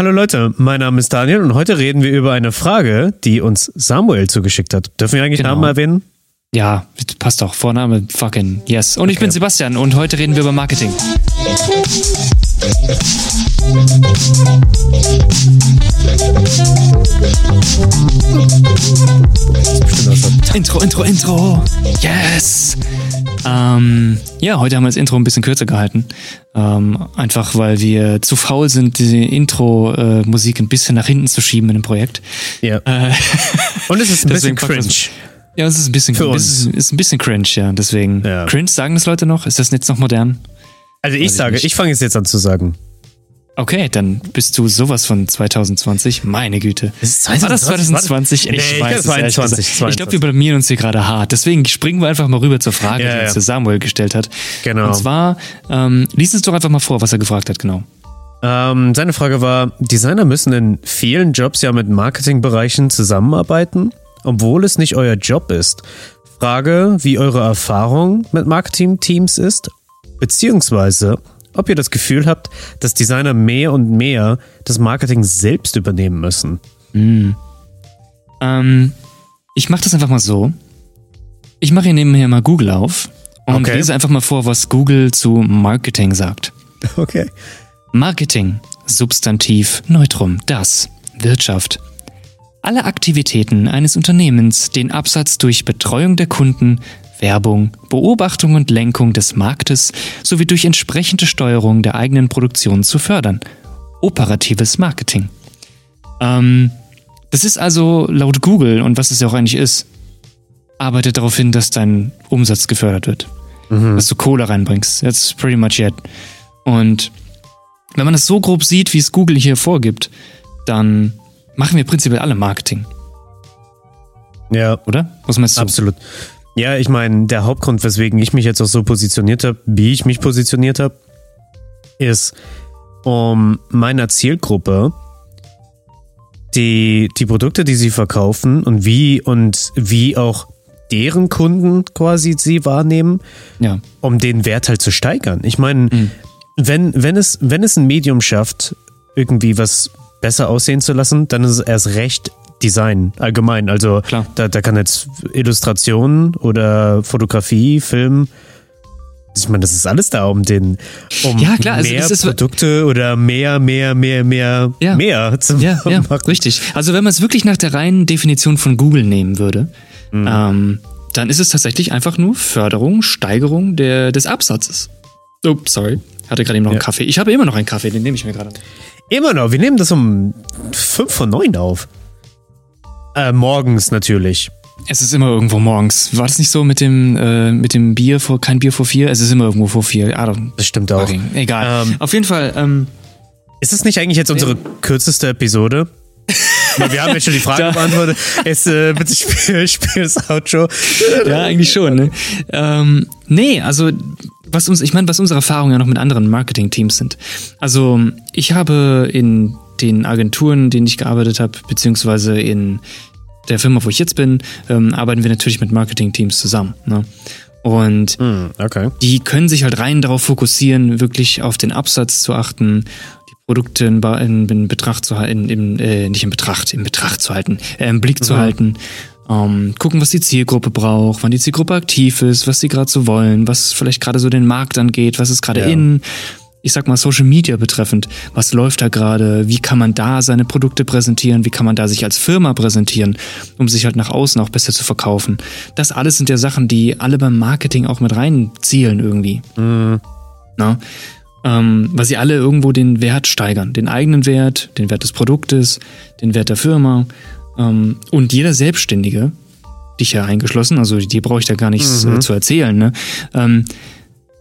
hallo Leute, mein Name ist Daniel und heute reden wir über eine Frage, die uns Samuel zugeschickt hat. Dürfen wir eigentlich Genau. Namen erwähnen? Ja, passt doch. Vorname, fucking, yes. Und ich Okay. bin Sebastian und heute reden wir über Marketing. Intro, Intro, Intro. Yes. Ähm, ja, heute haben wir das Intro ein bisschen kürzer gehalten. Ähm, einfach weil wir zu faul sind, die Intro-Musik ein bisschen nach hinten zu schieben in dem Projekt. Ja. Äh, Und es ist ein bisschen cringe. ja, es ist ein bisschen, Für ist, ist ein bisschen cringe, ja. Deswegen. Ja. Cringe sagen das Leute noch? Ist das jetzt noch modern? Also ich Weiß ich sage, nicht. ich fange es jetzt an zu sagen. Okay, dann bist du sowas von 2020. Meine Güte. Ist es War das 2020? Nee, ich ehrlich 22, gesagt. Ich glaube, wir blamieren uns hier gerade hart. Deswegen springen wir einfach mal rüber zur Frage, Ja, die uns ja. Samuel gestellt hat. Genau. Und zwar, ähm, lies es doch einfach mal vor, was er gefragt hat, genau. Ähm, seine Frage war, Designer müssen in vielen Jobs ja mit Marketingbereichen zusammenarbeiten, obwohl es nicht euer Job ist. Frage, wie eure Erfahrung mit Marketingteams ist, beziehungsweise ob ihr das Gefühl habt, dass Designer mehr und mehr das Marketing selbst übernehmen müssen. Ähm, ich mache das einfach mal so. Ich mache hier nebenher mal Google auf und Okay. lese einfach mal vor, was Google zu Marketing sagt. Okay. Marketing, Substantiv, Neutrum, das, Wirtschaft. Alle Aktivitäten eines Unternehmens, den Absatz durch Betreuung der Kunden, Werbung, Beobachtung und Lenkung des Marktes sowie durch entsprechende Steuerung der eigenen Produktion zu fördern. Operatives Marketing. Ähm, das ist also laut Google und was es ja auch eigentlich ist, arbeitet darauf hin, dass dein Umsatz gefördert wird. Dass du Kohle reinbringst. That's pretty much it. Und wenn man das so grob sieht, wie es Google hier vorgibt, dann machen wir prinzipiell alle Marketing, Ja, oder? Was meinst du? absolut. Ja, ich meine, der Hauptgrund, weswegen ich mich jetzt auch so positioniert habe, wie ich mich positioniert habe, ist, um meiner Zielgruppe die, die Produkte, die sie verkaufen und wie und wie auch deren Kunden quasi sie wahrnehmen, Ja. um den Wert halt zu steigern. Ich meine, Mhm. wenn, wenn, es, wenn es ein Medium schafft, irgendwie was besser aussehen zu lassen, dann ist es erst recht Design allgemein. Also Klar. da, da kann jetzt Illustration oder Fotografie, Film. Ich meine, das ist alles da, um den, um Ja, klar, also mehr es ist- Produkte oder mehr, mehr, mehr, mehr, Ja. mehr zu Ja, ja, machen. richtig. Also wenn man es wirklich nach der reinen Definition von Google nehmen würde, ähm, dann ist es tatsächlich einfach nur Förderung, Steigerung der, des Absatzes. Oh, sorry. Hatte gerade eben noch einen Ja. Kaffee. Ich habe immer noch einen Kaffee, den nehme ich mir gerade. Immer noch, wir nehmen das um 5 von 9 auf. Äh, morgens natürlich. Es ist immer irgendwo morgens. War das nicht so mit dem, äh, mit dem Bier vor, kein Bier vor vier? Es ist immer irgendwo vor vier. Don't Das stimmt auch. fucking, egal. Ähm, Auf jeden Fall, ähm, Ist es nicht eigentlich jetzt unsere kürzeste Episode? Wir haben jetzt schon die Frage beantwortet. Es, äh, bitte spiel, spiel das Outro. Ja, eigentlich schon, ne? Ähm, nee, also was uns, ich meine, was unsere Erfahrungen ja noch mit anderen Marketing-Teams sind. Also ich habe in den Agenturen, in denen ich gearbeitet habe, beziehungsweise in der Firma, wo ich jetzt bin, ähm, arbeiten wir natürlich mit Marketing-Teams zusammen. Ne? Und Hm, okay. die können sich halt rein darauf fokussieren, wirklich auf den Absatz zu achten, die Produkte in, in, in Betracht zu halten, in, äh, nicht in Betracht, in Betracht zu halten, äh, im Blick zu halten, ähm, gucken, was die Zielgruppe braucht, wann die Zielgruppe aktiv ist, was sie gerade so wollen, was vielleicht gerade so den Markt angeht, was ist gerade Ja. in, ich sag mal Social Media betreffend, was läuft da gerade, wie kann man da seine Produkte präsentieren, wie kann man da sich als Firma präsentieren, um sich halt nach außen auch besser zu verkaufen. Das alles sind ja Sachen, die alle beim Marketing auch mit reinzielen irgendwie. Na? Ähm, weil sie alle irgendwo den Wert steigern. Den eigenen Wert, den Wert des Produktes, den Wert der Firma. Ähm, und jeder Selbstständige, dich ja eingeschlossen, also die brauche ich da gar nichts äh, zu erzählen, ne? Ähm,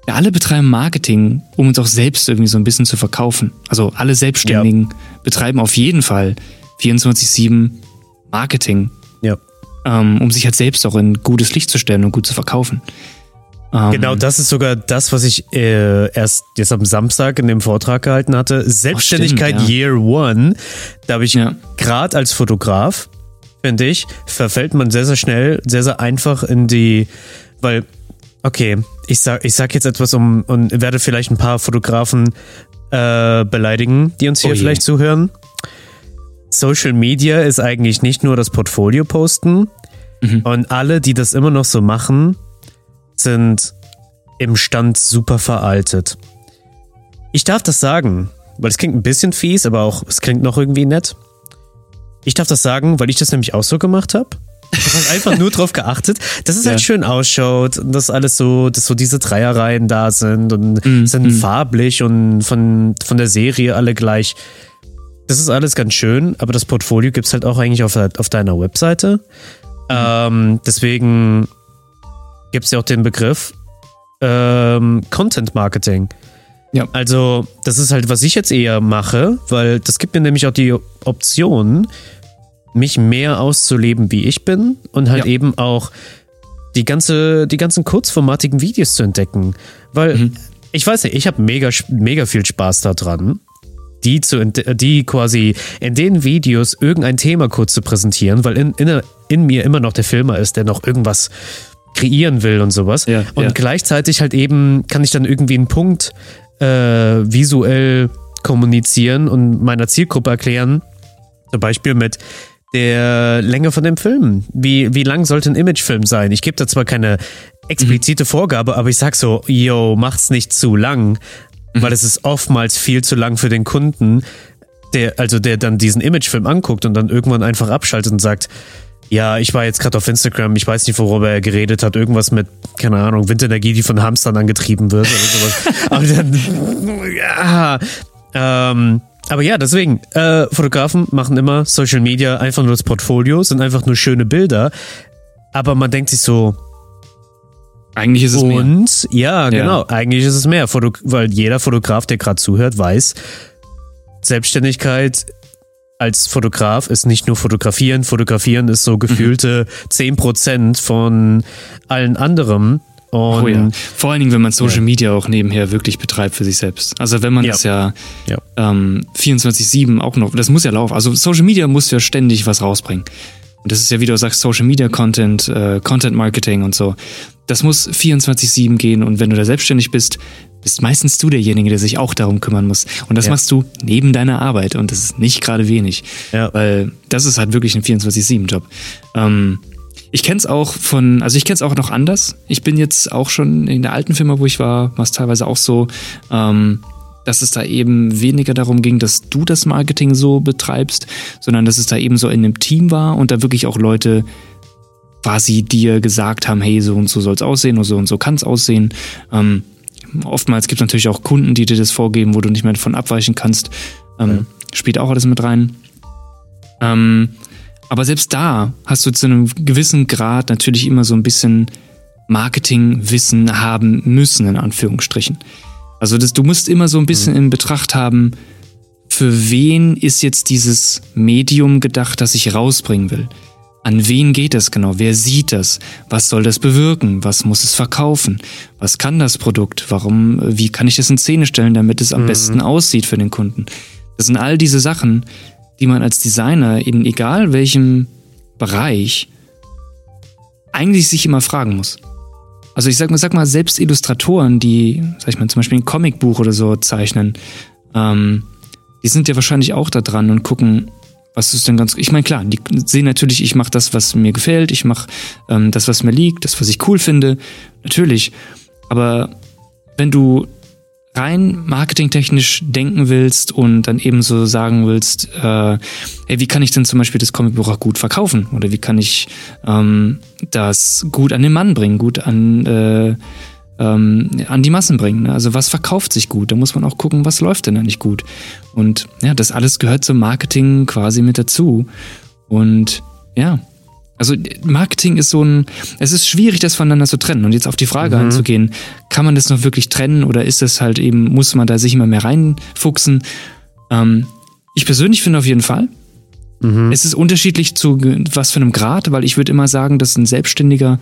ja, alle betreiben Marketing, um uns auch selbst irgendwie so ein bisschen zu verkaufen. Also alle Selbstständigen betreiben auf jeden Fall 24-7 Marketing, Ja. ähm, um sich halt selbst auch in gutes Licht zu stellen und gut zu verkaufen. Ähm, Genau, das ist sogar das, was ich äh, erst jetzt am Samstag in dem Vortrag gehalten hatte. Selbstständigkeit stimmt, ja. Year One. Da habe ich Ja. gerade als Fotograf, finde ich, verfällt man sehr, sehr schnell, sehr, sehr einfach in die, weil, okay, ich sag, ich sag jetzt etwas um und werde vielleicht ein paar Fotografen äh, beleidigen, die uns hier Oh vielleicht zuhören. Social Media ist eigentlich nicht nur das Portfolio posten. Mhm. Und alle, die das immer noch so machen, sind im Stand super veraltet. Ich darf das sagen, weil es klingt ein bisschen fies, aber auch es klingt noch irgendwie nett. Ich darf das sagen, weil ich das nämlich auch so gemacht habe. Ich habe halt einfach nur drauf geachtet, dass es halt ja. halt schön ausschaut und dass alles so, dass so diese Dreierreihen da sind und mm, sind mm. farblich und von, von der Serie alle gleich. Das ist alles ganz schön, aber das Portfolio gibt es halt auch eigentlich auf, auf deiner Webseite. Mm. Ähm, deswegen gibt es ja auch den Begriff ähm, Content Marketing. Ja. Also, das ist halt, was ich jetzt eher mache, weil das gibt mir nämlich auch die Option, mich mehr auszuleben, wie ich bin und halt ja. eben auch die ganze, die ganzen kurzformatigen Videos zu entdecken. Weil mhm. ich weiß nicht, ich habe mega, mega viel Spaß daran, die zu, die quasi in den Videos irgendein Thema kurz zu präsentieren, weil in, in, in mir immer noch der Filmer ist, der noch irgendwas kreieren will und sowas. Ja, und ja. gleichzeitig halt eben kann ich dann irgendwie einen Punkt äh, visuell kommunizieren und meiner Zielgruppe erklären. Zum Beispiel mit, der Länge von dem Film. Wie, wie lang sollte ein Imagefilm sein? Ich gebe da zwar keine explizite mhm. Vorgabe, aber ich sag so, yo, macht's nicht zu lang, mhm. weil es ist oftmals viel zu lang für den Kunden, der, also der dann diesen Imagefilm anguckt und dann irgendwann einfach abschaltet und sagt, ja, ich war jetzt gerade auf Instagram, ich weiß nicht, worüber er geredet hat, irgendwas mit, keine Ahnung, Windenergie, die von Hamstern angetrieben wird oder sowas. aber dann, ja, ähm, aber ja, deswegen, äh, Fotografen machen immer Social Media einfach nur das Portfolio, sind einfach nur schöne Bilder. Aber man denkt sich so. Eigentlich ist es und, mehr. Und, ja, genau, eigentlich ist es mehr. Foto weil jeder Fotograf, der gerade zuhört, weiß, Selbstständigkeit als Fotograf ist nicht nur fotografieren. Fotografieren ist so gefühlte mhm. 10% von allen anderen. Und oh ja. Vor allen Dingen, wenn man Social ja. Media auch nebenher wirklich betreibt für sich selbst. Also wenn man ja. das ja, ja. Ähm, 24-7 auch noch, das muss ja laufen. Also Social Media muss ja ständig was rausbringen. Und das ist ja, wie du sagst, Social Media Content, äh, Content Marketing und so. Das muss 24-7 gehen und wenn du da selbstständig bist, bist meistens du derjenige, der sich auch darum kümmern muss. Und das ja. machst du neben deiner Arbeit und das ist nicht gerade wenig. Ja. Weil das ist halt wirklich ein 24-7-Job. Ähm, ich kenne es auch von, also ich kenne es auch noch anders. Ich bin jetzt auch schon in der alten Firma, wo ich war, war es teilweise auch so, ähm, dass es da eben weniger darum ging, dass du das Marketing so betreibst, sondern dass es da eben so in einem Team war und da wirklich auch Leute quasi dir gesagt haben, hey, so und so soll es aussehen oder so und so kann es aussehen. Ähm, oftmals gibt es natürlich auch Kunden, die dir das vorgeben, wo du nicht mehr davon abweichen kannst. Ähm, ja. Spielt auch alles mit rein. Ähm, aber selbst da hast du zu einem gewissen Grad natürlich immer so ein bisschen Marketingwissen haben müssen, in Anführungsstrichen. Also das, du musst immer so ein bisschen mhm. in Betracht haben, für wen ist jetzt dieses Medium gedacht, das ich rausbringen will? An wen geht das genau? Wer sieht das? Was soll das bewirken? Was muss es verkaufen? Was kann das Produkt? Warum, wie kann ich das in Szene stellen, damit es am mhm. besten aussieht für den Kunden? Das sind all diese Sachen, die man als Designer in egal welchem Bereich eigentlich sich immer fragen muss. Also ich sag mal, sag mal, selbst Illustratoren, die, sag ich mal, zum Beispiel ein Comicbuch oder so zeichnen, ähm, die sind ja wahrscheinlich auch da dran und gucken, was ist denn ganz. Ich meine, klar, die sehen natürlich, ich mache das, was mir gefällt, ich mache ähm, das, was mir liegt, das, was ich cool finde, natürlich. Aber wenn du rein marketingtechnisch denken willst und dann eben so sagen willst, äh, ey, wie kann ich denn zum Beispiel das Comicbuch auch gut verkaufen? Oder wie kann ich ähm, das gut an den Mann bringen, gut an, äh, ähm, an die Massen bringen? Ne? Also was verkauft sich gut? Da muss man auch gucken, was läuft denn eigentlich gut? Und ja, das alles gehört zum Marketing quasi mit dazu. Und ja, also Marketing ist so ein, es ist schwierig, das voneinander zu trennen. Und jetzt auf die Frage mhm. einzugehen, kann man das noch wirklich trennen oder ist es halt eben, muss man da sich immer mehr reinfuchsen? Ähm, ich persönlich finde auf jeden Fall. Mhm. Es ist unterschiedlich zu was für einem Grad, weil ich würde immer sagen, dass ein Selbstständiger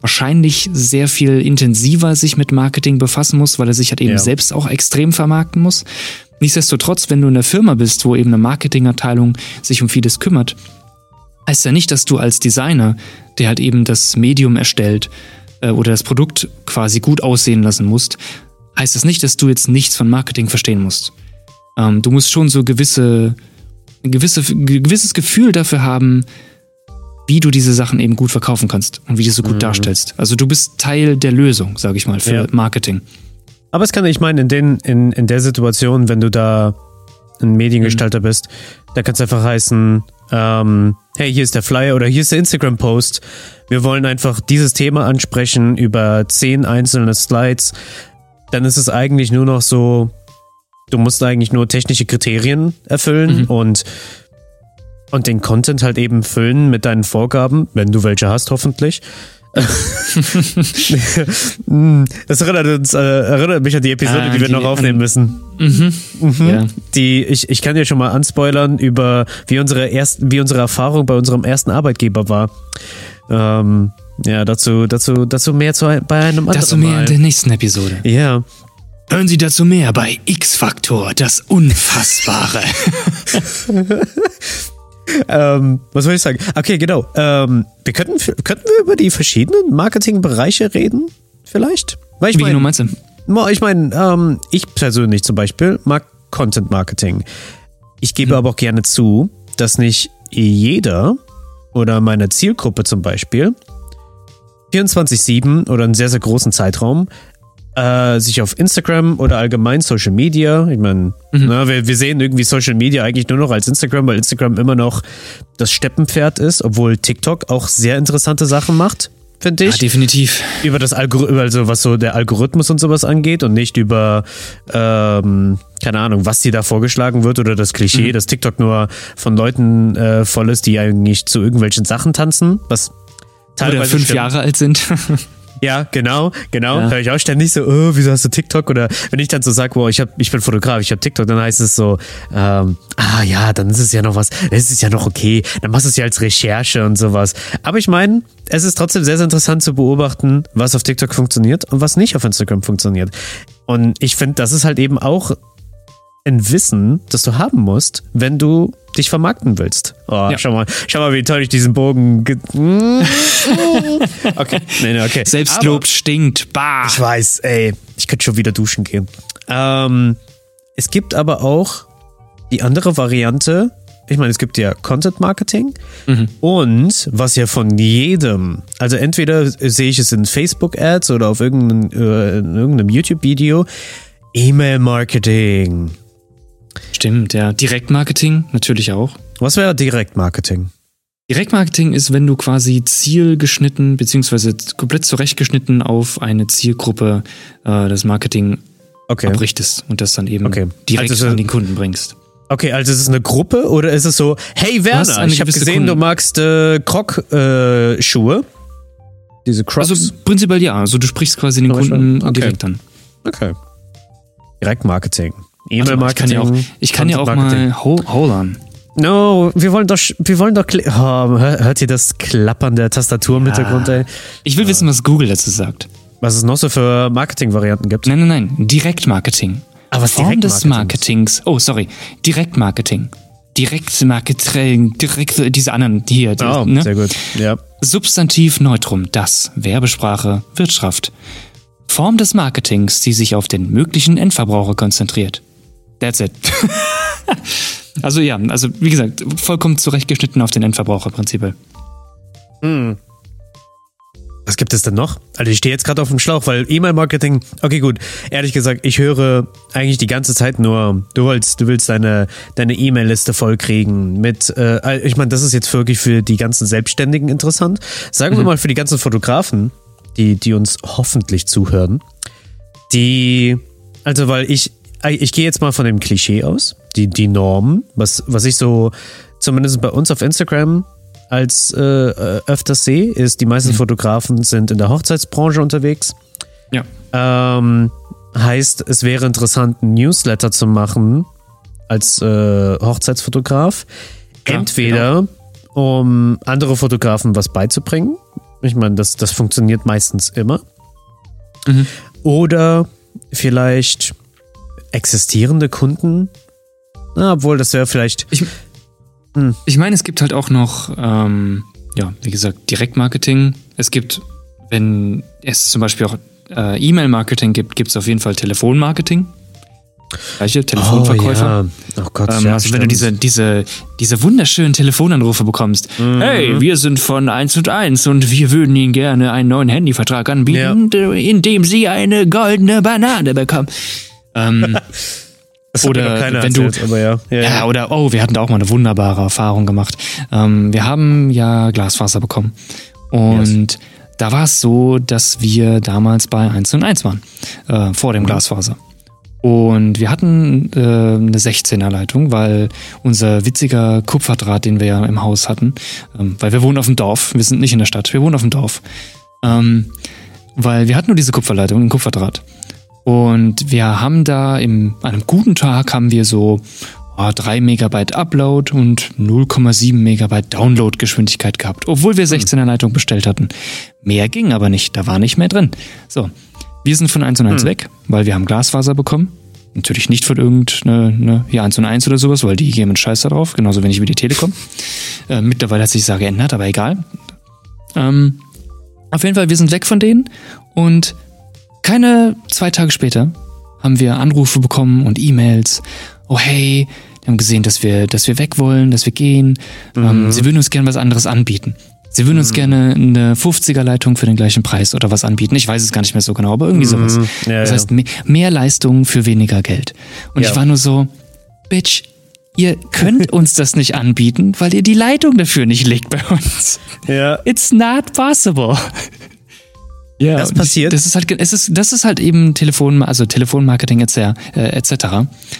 wahrscheinlich sehr viel intensiver sich mit Marketing befassen muss, weil er sich halt eben ja. selbst auch extrem vermarkten muss. Nichtsdestotrotz, wenn du in der Firma bist, wo eben eine Marketingabteilung sich um vieles kümmert, heißt ja nicht, dass du als Designer, der halt eben das Medium erstellt äh, oder das Produkt quasi gut aussehen lassen musst, heißt das nicht, dass du jetzt nichts von Marketing verstehen musst. Ähm, du musst schon so gewisse ein gewisse, gewisses Gefühl dafür haben, wie du diese Sachen eben gut verkaufen kannst und wie du es so gut mhm. darstellst. Also du bist Teil der Lösung, sage ich mal, für ja. Marketing. Aber es kann, ich meine, in, den, in, in der Situation, wenn du da ein Mediengestalter mhm. bist, da kann es einfach heißen, ähm, hey, hier ist der Flyer oder hier ist der Instagram-Post. Wir wollen einfach dieses Thema ansprechen über zehn einzelne Slides. Dann ist es eigentlich nur noch so, du musst eigentlich nur technische Kriterien erfüllen mhm. und und den Content halt eben füllen mit deinen Vorgaben, wenn du welche hast, hoffentlich. das erinnert, uns, äh, erinnert mich an die Episode, ah, die wir die, noch aufnehmen müssen. Mhm. Mhm. Ja. Die, ich, ich kann dir schon mal anspoilern über wie unsere, erst, wie unsere Erfahrung bei unserem ersten Arbeitgeber war. Ähm, ja, dazu, dazu, dazu mehr zu, bei einem anderen Dazu mehr mal. in der nächsten Episode. Ja. Hören Sie dazu mehr bei X-Faktor, das Unfassbare. ähm, was soll ich sagen? Okay, genau. Ähm, wir könnten, könnten wir über die verschiedenen Marketingbereiche reden, vielleicht? Weil ich Wie mein, genau meinst du? Ich meine, ähm, ich persönlich zum Beispiel mag Content Marketing. Ich gebe hm. aber auch gerne zu, dass nicht jeder oder meine Zielgruppe zum Beispiel 24-7 oder einen sehr, sehr großen Zeitraum äh, sich auf Instagram oder allgemein Social Media, ich meine, mhm. wir, wir sehen irgendwie Social Media eigentlich nur noch als Instagram, weil Instagram immer noch das Steppenpferd ist, obwohl TikTok auch sehr interessante Sachen macht finde ich. Ja, definitiv. Über das Algorithmus, also was so der Algorithmus und sowas angeht und nicht über, ähm, keine Ahnung, was dir da vorgeschlagen wird oder das Klischee, mhm. dass TikTok nur von Leuten äh, voll ist, die eigentlich zu irgendwelchen Sachen tanzen, was teilweise oder fünf stimmt. Jahre alt sind. Ja, genau, genau. Ja. Höre ich auch ständig so, oh, wieso hast du TikTok? Oder wenn ich dann so sage, wow, ich, hab, ich bin Fotograf, ich habe TikTok, dann heißt es so, ähm, ah ja, dann ist es ja noch was, es ist ja noch okay, dann machst du es ja als Recherche und sowas. Aber ich meine, es ist trotzdem sehr, sehr interessant zu beobachten, was auf TikTok funktioniert und was nicht auf Instagram funktioniert. Und ich finde, das ist halt eben auch ein Wissen, das du haben musst, wenn du dich vermarkten willst. Oh, ja. schau mal, schau mal, wie toll ich diesen Bogen. okay, nee, nee, okay. Selbstlob Aber, stinkt. Bah. Ich weiß, ey, ich könnte schon wieder duschen gehen. Ähm, es gibt aber auch die andere Variante. Ich meine, es gibt ja Content Marketing mhm. und was ja von jedem, also entweder sehe ich es in Facebook Ads oder auf irgendeinem, äh, irgendeinem YouTube Video, E-Mail Marketing. Stimmt, ja. Direktmarketing natürlich auch. Was wäre Direktmarketing? Direktmarketing ist, wenn du quasi zielgeschnitten beziehungsweise komplett zurechtgeschnitten auf eine Zielgruppe äh, das Marketing okay. abrichtest und das dann eben okay. direkt also an den Kunden bringst. Okay, also ist es eine Gruppe oder ist es so, hey Werner, ich habe gesehen, Kunden. du magst äh, Krog-Schuhe. Äh, Diese Crocs. Also prinzipiell ja, also du sprichst quasi den Kunden okay. direkt an. Okay. Direktmarketing. E-Mail-Marketing. Ich kann ja auch, kann ja auch mal hold, hold on. No, wir wollen doch, wir wollen doch, oh, hört ihr das Klappern der Tastatur im ja. Hintergrund, ey? Ich will wissen, was Google dazu sagt. Was es noch so für Marketing-Varianten gibt. Nein, nein, nein, Direktmarketing. Aber ah, was Form des Marketings. Oh, sorry, Direktmarketing. Direktmarketing, direkt, diese anderen hier. Die, oh, ne? sehr gut, ja. Substantiv Neutrum, das, Werbesprache, Wirtschaft. Form des Marketings, die sich auf den möglichen Endverbraucher konzentriert. That's it. also ja, also wie gesagt, vollkommen zurechtgeschnitten auf den Endverbraucher prinzipiell. Hm. Was gibt es denn noch? Also ich stehe jetzt gerade auf dem Schlauch, weil E-Mail-Marketing, okay gut, ehrlich gesagt, ich höre eigentlich die ganze Zeit nur, du willst, du willst deine, deine E-Mail-Liste vollkriegen mit, äh, ich meine, das ist jetzt wirklich für die ganzen Selbstständigen interessant. Sagen mhm. wir mal für die ganzen Fotografen, die, die uns hoffentlich zuhören, die, also weil ich, ich gehe jetzt mal von dem Klischee aus, die, die Norm, was, was ich so zumindest bei uns auf Instagram als äh, äh, öfters sehe, ist, die meisten mhm. Fotografen sind in der Hochzeitsbranche unterwegs. Ja. Ähm, heißt, es wäre interessant, einen Newsletter zu machen als äh, Hochzeitsfotograf. Ja, Entweder, genau. um andere Fotografen was beizubringen. Ich meine, das, das funktioniert meistens immer. Mhm. Oder vielleicht existierende Kunden. Na, obwohl, das wäre vielleicht. Ich, hm. ich meine, es gibt halt auch noch, ähm, ja, wie gesagt, Direktmarketing. Es gibt, wenn es zum Beispiel auch äh, E-Mail-Marketing gibt, gibt es auf jeden Fall Telefonmarketing. Gleiche Telefonverkäufer. Oh, ja. oh Gott, ähm, ja, also wenn du diese, diese, diese wunderschönen Telefonanrufe bekommst. Mhm. Hey, wir sind von 1 und 1 und wir würden Ihnen gerne einen neuen Handyvertrag anbieten, in dem Sie eine goldene Banane bekommen. Ähm, Das oder wenn du- erzählt, aber ja. ja, ja, oder, oh, wir hatten da auch mal eine wunderbare Erfahrung gemacht. Ähm, wir haben ja Glasfaser bekommen. Und da war es so, dass wir damals bei 1 und 1 waren, äh, vor dem Glasfaser. Und wir hatten äh, eine 16er Leitung, weil unser witziger Kupferdraht, den wir ja im Haus hatten, ähm, weil wir wohnen auf dem Dorf, wir sind nicht in der Stadt, wir wohnen auf dem Dorf. Ähm, weil wir hatten nur diese Kupferleitung, einen Kupferdraht. Und wir haben da im, an einem guten Tag haben wir so oh, 3 Megabyte Upload und 0,7 Megabyte Download-Geschwindigkeit gehabt, obwohl wir 16er Leitung bestellt hatten. Mehr ging aber nicht, da war nicht mehr drin. So, wir sind von 1 und 1 weg, weil wir haben Glasfaser bekommen. Natürlich nicht von irgendeine, ne, hier 1 und 1 oder sowas, weil die geben einen Scheiß da drauf, genauso wenig wie die Telekom. Äh, mittlerweile hat sich das ja geändert, aber egal. Ähm, auf jeden Fall, wir sind weg von denen und keine zwei Tage später haben wir Anrufe bekommen und E-Mails. Oh hey, die haben gesehen, dass wir, dass wir weg wollen, dass wir gehen. Ähm, sie würden uns gerne was anderes anbieten. Sie würden uns gerne eine 50er-Leitung für den gleichen Preis oder was anbieten. Ich weiß es gar nicht mehr so genau, aber irgendwie sowas. Ja, das heißt, me mehr Leistung für weniger Geld. Und Ja. ich war nur so, Bitch, ihr könnt uns das nicht anbieten, weil ihr die Leitung dafür nicht legt bei uns. ja. It's not possible. Ja, Das passiert. Das ist halt, es ist, das ist halt eben Telefon, also Telefonmarketing etc. Äh, etc.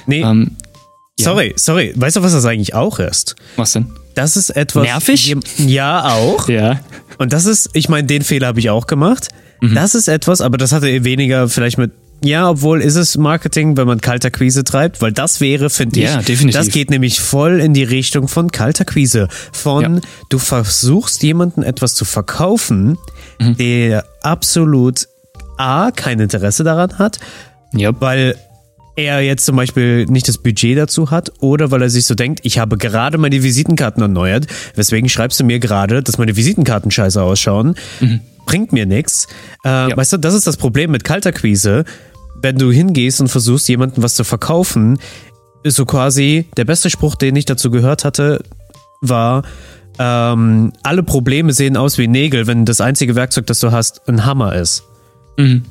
Nee, Ähm, ja. sorry, sorry. Weißt du, was das eigentlich auch ist? Was denn? Das ist etwas. Nervig? Ja, auch. Ja. Und das ist, ich meine, den Fehler habe ich auch gemacht. Mhm. Das ist etwas, aber das hatte weniger vielleicht mit. Ja, obwohl ist es Marketing, wenn man Kalterquise treibt, weil das wäre, finde ich, Ja, definitiv. das geht nämlich voll in die Richtung von Kalterquise. Von Ja. du versuchst jemanden etwas zu verkaufen, Mhm. der absolut A, kein Interesse daran hat, Ja. weil er jetzt zum Beispiel nicht das Budget dazu hat oder weil er sich so denkt, ich habe gerade meine Visitenkarten erneuert, weswegen schreibst du mir gerade, dass meine Visitenkarten scheiße ausschauen, bringt mir nichts. Äh, Weißt du, das ist das Problem mit Kalterquise. Wenn du hingehst und versuchst, jemandem was zu verkaufen, ist so quasi der beste Spruch, den ich dazu gehört hatte, war, ähm, alle Probleme sehen aus wie Nägel, wenn das einzige Werkzeug, das du hast, ein Hammer ist. Mhm.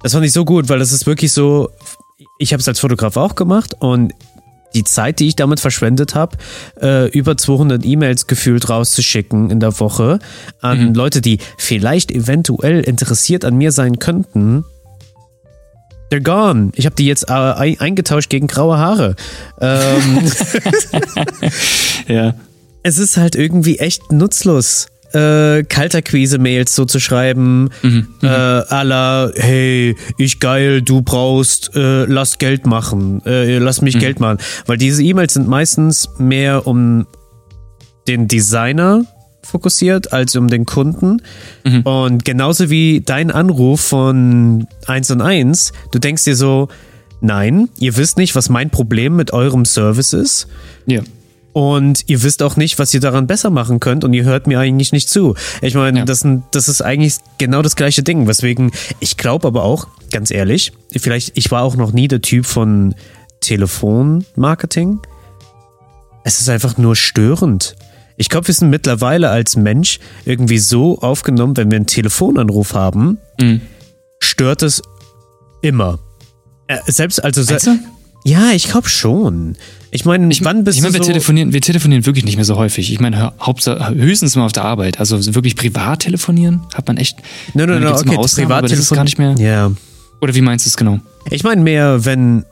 Das fand ich so gut, weil das ist wirklich so, ich habe es als Fotograf auch gemacht und die Zeit, die ich damit verschwendet habe, äh, über 200 E-Mails gefühlt rauszuschicken in der Woche an Leute, die vielleicht eventuell interessiert an mir sein könnten. They're gone. Ich habe die jetzt äh, ein- eingetauscht gegen graue Haare. Ähm, Ja. es ist halt irgendwie echt nutzlos, äh, Kalterquise-Mails so zu schreiben, äh, à la, hey, ich geil, du brauchst, äh, lass Geld machen, äh, lass mich Geld machen. Weil diese E-Mails sind meistens mehr um den Designer fokussiert als um den Kunden. Und genauso wie dein Anruf von 1 und 1, du denkst dir so, nein, ihr wisst nicht, was mein Problem mit eurem Service ist. Ja. Und ihr wisst auch nicht, was ihr daran besser machen könnt und ihr hört mir eigentlich nicht zu. Ich meine, Ja. das, das ist eigentlich genau das gleiche Ding. Weswegen, ich glaube aber auch, ganz ehrlich, vielleicht, ich war auch noch nie der Typ von Telefonmarketing. Es ist einfach nur störend. Ich glaube, wir sind mittlerweile als Mensch irgendwie so aufgenommen, wenn wir einen Telefonanruf haben, Mhm. stört es immer. Äh, selbst, also, se- du? ja, ich glaube schon. Ich meine, wann bist ich meine, du wir so... telefonieren, wir telefonieren wirklich nicht mehr so häufig. Ich meine, höchstens mal auf der Arbeit. Also wirklich privat telefonieren hat man echt. Nein, nein, nein, okay, Ausnahmen, aber das ist gar nicht mehr. Ja. Oder wie meinst du es genau? Ich meine mehr, wenn,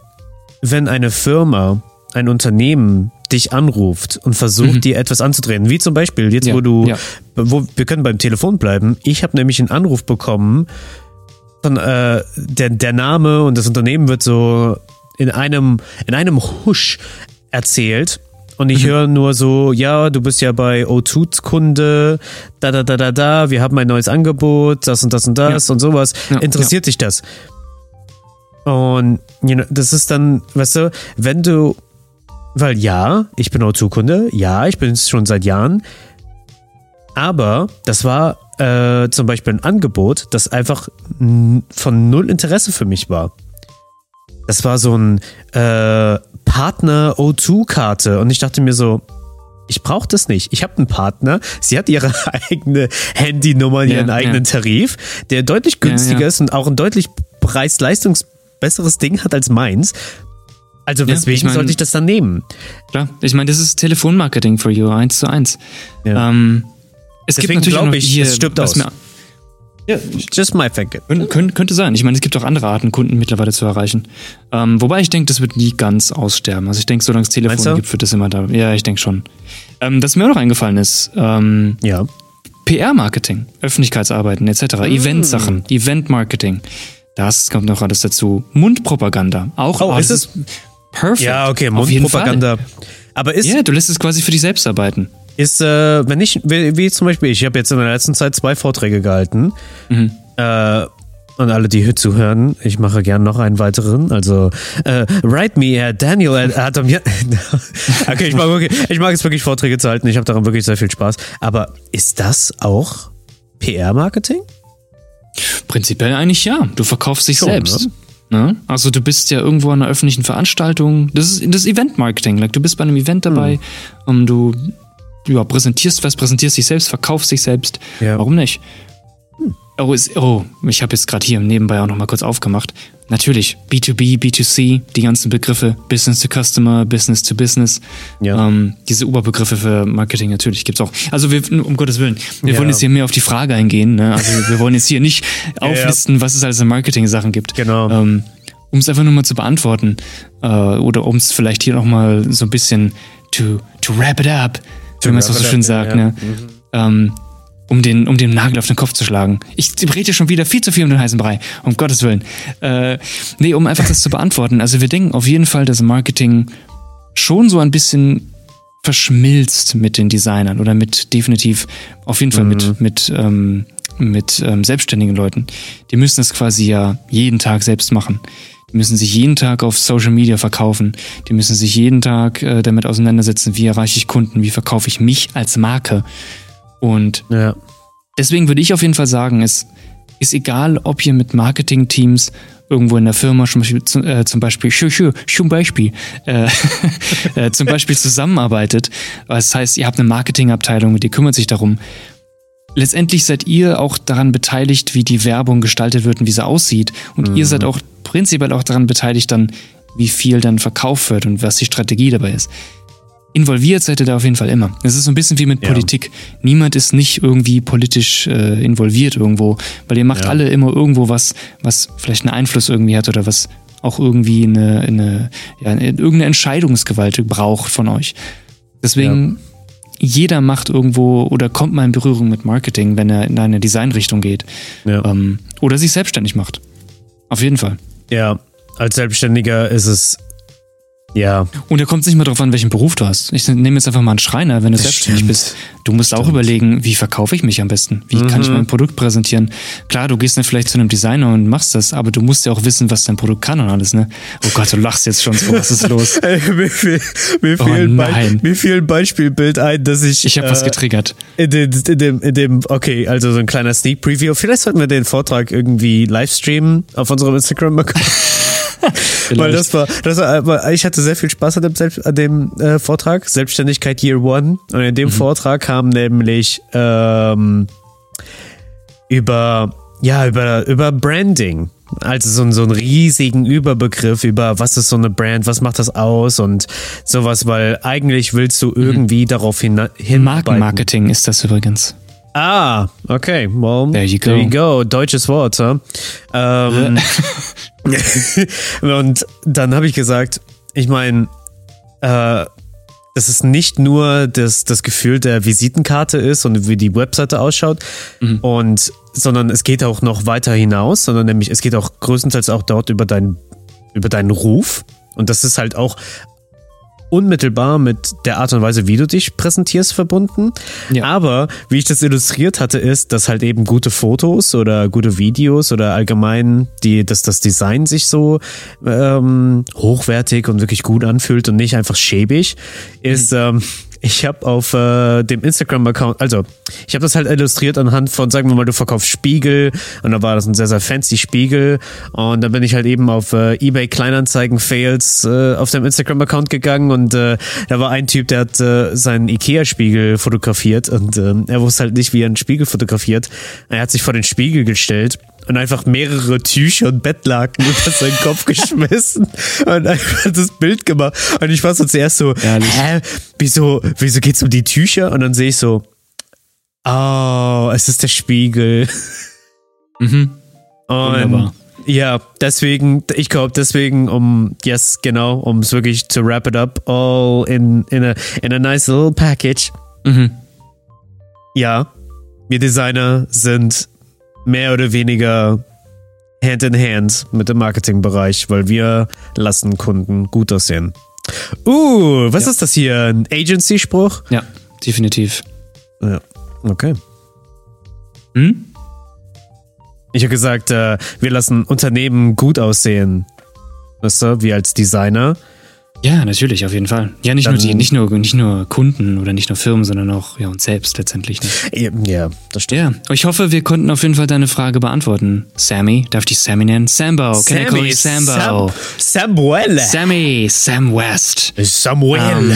wenn eine Firma, ein Unternehmen dich anruft und versucht, dir etwas anzudrehen. Wie zum Beispiel, jetzt Mhm. Ja, wo du, ja. wo, wir können beim Telefon bleiben. Ich habe nämlich einen Anruf bekommen von äh, der, der Name und das Unternehmen wird so in einem, in einem Husch erzählt. Und Mhm. ich höre nur so, ja, du bist ja bei O2 Kunde, da, da, da, da, da, wir haben ein neues Angebot, das und das und das Ja. und sowas. Interessiert dich das? Und you know, das ist dann, weißt du, wenn du, weil ja, ich bin O2-Kunde, ja, ich bin es schon seit Jahren, aber das war äh, zum Beispiel ein Angebot, das einfach von null Interesse für mich war. das war so ein äh, Partner O2-Karte und ich dachte mir so, ich brauche das nicht. Ich habe einen Partner, sie hat ihre eigene Handynummer, ihren Ja, eigenen ja. Tarif, der deutlich günstiger ja. ist und auch ein deutlich preis-leistungs besseres Ding hat als meins. Also Ja, weswegen ich mein- sollte ich das dann nehmen? Klar, ich meine, das ist Telefonmarketing for you, eins zu eins. Ja. Ähm, es gibt Deswegen natürlich auch glaub noch ich, hier, es stirbt aus. Mir, Ja, just my thinking. Kön könnt, könnte sein. Ich meine, es gibt auch andere Arten, Kunden mittlerweile zu erreichen. Ähm, wobei ich denke, das wird nie ganz aussterben. Also ich denke, solange es Meinst du? Telefon gibt, wird das immer da. Ja, ich denke schon. Ähm, das mir auch noch eingefallen ist, ähm, Ja. PR-Marketing, Öffentlichkeitsarbeiten etc., Mm. Eventsachen, Event-Marketing. Das kommt noch alles dazu. Mundpropaganda. Auch Oh, ist es- perfekt. Ja, okay. Mundpropaganda. Aber ist, Ja, du lässt es quasi für dich selbst arbeiten. ist äh, wenn ich, wie, wie zum Beispiel, ich habe jetzt in der letzten Zeit zwei Vorträge gehalten. Mhm. Äh, und alle, die hier zuhören, ich mache gern noch einen weiteren. Also, äh, write me, Herr Daniel. Hat mir. okay, ich mag, wirklich, ich mag es wirklich, Vorträge zu halten. Ich habe daran wirklich sehr viel Spaß. Aber ist das auch PR-Marketing? Prinzipiell eigentlich ja. Du verkaufst dich Schon, selbst. Ne? Also du bist ja irgendwo an einer öffentlichen Veranstaltung. Das ist das Event-Marketing. Like, du bist bei einem Event dabei, Hm. um du ja, präsentierst was, präsentierst dich selbst, verkaufst dich selbst. Ja. Hm. Warum nicht? Oh, ist, oh, ich habe jetzt gerade hier nebenbei auch noch mal kurz aufgemacht. Natürlich, B2B, B2C, die ganzen Begriffe, Business to Customer, Business to Business. Ja. Ähm, diese Oberbegriffe für Marketing natürlich gibt's auch. Also wir, um Gottes Willen, wir Ja. wollen jetzt hier mehr auf die Frage eingehen. Ne? Also wir wollen jetzt hier nicht Ja, ja. auflisten, was es alles an Marketing-Sachen gibt. Genau. Ähm, um es einfach nur mal zu beantworten äh, oder um es vielleicht hier noch mal so ein bisschen to, to wrap it up, To wie man es so schön up, sagt, ne? ähm, um den, um den Nagel auf den Kopf zu schlagen. Ich rede schon wieder viel zu viel um den heißen Brei, um Gottes Willen. Äh, nee, um einfach das zu beantworten. Also wir denken auf jeden Fall, dass Marketing schon so ein bisschen verschmilzt mit den Designern oder mit definitiv auf jeden Fall mit mit ähm, mit ähm, selbstständigen Leuten. Die müssen das quasi ja jeden Tag selbst machen. Die müssen sich jeden Tag auf Social Media verkaufen. Die müssen sich jeden Tag äh, damit auseinandersetzen, wie erreiche ich Kunden, wie verkaufe ich mich als Marke. Und Ja. deswegen würde ich auf jeden Fall sagen, es ist egal, ob ihr mit Marketing-Teams irgendwo in der Firma zum Beispiel, zu- äh, zum Beispiel, schü, zum Beispiel, äh, äh, zum Beispiel zusammenarbeitet. Das heißt, ihr habt eine Marketingabteilung, die kümmert sich darum. Letztendlich seid ihr auch daran beteiligt, wie die Werbung gestaltet wird und wie sie aussieht. Und ihr seid auch prinzipiell auch daran beteiligt, dann, wie viel dann verkauft wird und was die Strategie dabei ist. Involviert seid ihr da auf jeden Fall immer. Es ist so ein bisschen wie mit Ja. Politik. Niemand ist nicht irgendwie politisch äh, involviert irgendwo, weil ihr macht Ja. alle immer irgendwo was, was vielleicht einen Einfluss irgendwie hat oder was auch irgendwie eine, eine ja, eine- irgendeine Entscheidungsgewalt braucht von euch. Deswegen, jeder macht irgendwo oder kommt mal in Berührung mit Marketing, wenn er in eine Designrichtung geht. Ja. Ähm, oder sich selbstständig macht. Auf jeden Fall. ja. Als Selbstständiger ist es. Ja. Und da kommt es nicht mal drauf an, welchen Beruf du hast. Ich nehme jetzt einfach mal einen Schreiner, wenn du Das selbstständig stimmt. bist. Du musst auch überlegen, wie verkaufe ich mich am besten? Wie kann Mhm. ich mein Produkt präsentieren? Klar, du gehst dann vielleicht zu einem Designer und machst das, aber du musst ja auch wissen, was dein Produkt kann und alles, ne? Oh Gott, du lachst jetzt schon so, was ist los? Ey, mir, fiel, mir, Oh fiel Be- nein. mir fiel ein Beispielbild ein, dass ich. Ich habe was äh, getriggert. In, den, in, dem, in dem, okay, also so ein kleiner Sneak Preview. Vielleicht sollten wir den Vortrag irgendwie live streamen auf unserem Instagram-Account. Weil das war, das war, ich hatte sehr viel Spaß an dem, Selbst, an dem äh, Vortrag, Selbstständigkeit Year One. Und in dem Vortrag kam nämlich ähm, über, ja, über, über Branding. Also so, ein- so einen riesigen Überbegriff über was ist so eine Brand, was macht das aus und sowas, weil eigentlich willst du irgendwie darauf hin, hinarbeiten. Markenmarketing ist das übrigens. Ah, okay. Well, There you go. There you go. Deutsches Wort, huh? Ähm, und dann habe ich gesagt, ich meine, äh, dass es nicht nur das, das Gefühl der Visitenkarte ist und wie die Webseite ausschaut, und, sondern es geht auch noch weiter hinaus, sondern nämlich es geht auch größtenteils auch dort über, dein, über deinen Ruf. Und das ist halt auch unmittelbar mit der Art und Weise, wie du dich präsentierst, verbunden. Ja. Aber wie ich das illustriert hatte, ist, dass halt eben gute Fotos oder gute Videos oder allgemein die, dass das Design sich so ähm, hochwertig und wirklich gut anfühlt und nicht einfach schäbig, ist, ähm, ich habe auf äh, dem Instagram-Account, also ich habe das halt illustriert anhand von, sagen wir mal, du verkaufst Spiegel und da war das ein sehr, sehr fancy Spiegel und dann bin ich halt eben auf äh, eBay Kleinanzeigen Fails äh, auf dem Instagram-Account gegangen und äh, da war ein Typ, der hat äh, seinen Ikea-Spiegel fotografiert und äh, er wusste halt nicht, wie er einen Spiegel fotografiert. Er hat sich vor den Spiegel gestellt und einfach mehrere Tücher und Bettlaken über seinen Kopf geschmissen und einfach das Bild gemacht. Und ich war so zuerst so, Ehrlich? hä, wieso, wieso geht's um die Tücher? Und dann sehe ich so, oh, es ist der Spiegel. Mhm. Und Wunderbar. ja, deswegen, ich glaube, deswegen, um, yes, genau, um es wirklich to wrap it up, all in, in, a, in a nice little package. Mhm. Ja, wir Designer sind mehr oder weniger Hand in Hand mit dem Marketingbereich, weil wir lassen Kunden gut aussehen. Uh, was Ja. ist das hier? Ein Agency-Spruch? Ja, definitiv. Ja, okay. Hm? Ich habe gesagt, äh, wir lassen Unternehmen gut aussehen. Weißt du, wir als Designer. Ja, natürlich, auf jeden Fall. Ja, nicht Dann- nur, die, nicht, nur, nicht nur Kunden oder nicht nur Firmen, sondern auch ja, uns selbst letztendlich. Ne? Ja, das stimmt. Ja, ich hoffe, wir konnten auf jeden Fall deine Frage beantworten. Sammy, darf ich dich Sammy nennen? Sambo, can I call you Sambo? Sam Samuel. Sammy, Sam West. Samuel. Ähm,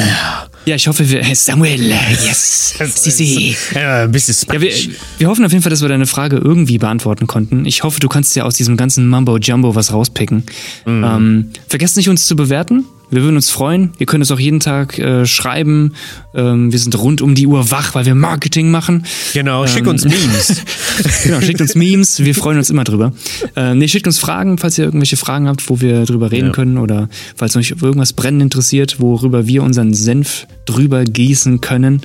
Ja, ich hoffe, wir. Samuel, yes. Sisi. Ja, ein bisschen Ja, wir, Spanisch. wir hoffen auf jeden Fall, dass wir deine Frage irgendwie beantworten konnten. Ich hoffe, du kannst ja aus diesem ganzen Mumbo Jumbo was rauspicken. Mhm. Ähm, vergesst nicht, uns zu bewerten. Wir würden uns freuen. Ihr könnt uns auch jeden Tag äh, schreiben. Ähm, wir sind rund um die Uhr wach, weil wir Marketing machen. Genau, Ähm, uns Memes. Genau, schickt uns Memes, wir freuen uns immer drüber. Äh, nee, schickt uns Fragen, falls ihr irgendwelche Fragen habt, wo wir drüber reden Ja. können oder falls euch irgendwas brennend interessiert, worüber wir unseren Senf drüber gießen können.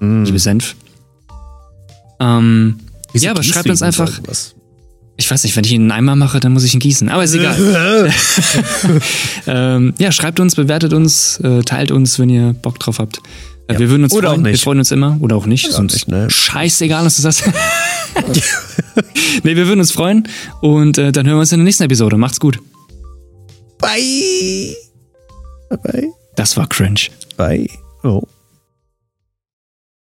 Mm. Liebe Senf. Ähm, Wieso ja, aber schreibt uns einfach. irgendwas? Ich weiß nicht, wenn ich ihn in einen Eimer mache, dann muss ich ihn gießen. Aber ist egal. ähm, ja, schreibt uns, bewertet uns, äh, teilt uns, wenn ihr Bock drauf habt. Äh, Ja. Wir würden uns Oder auch freuen. Wir freuen uns immer. Oder auch nicht. Oder sonst nicht, ne? scheißegal, was du sagst. nee, wir würden uns freuen. Und äh, dann hören wir uns in der nächsten Episode. Macht's gut. Bye. Bye. Das war cringe. Bye. Oh.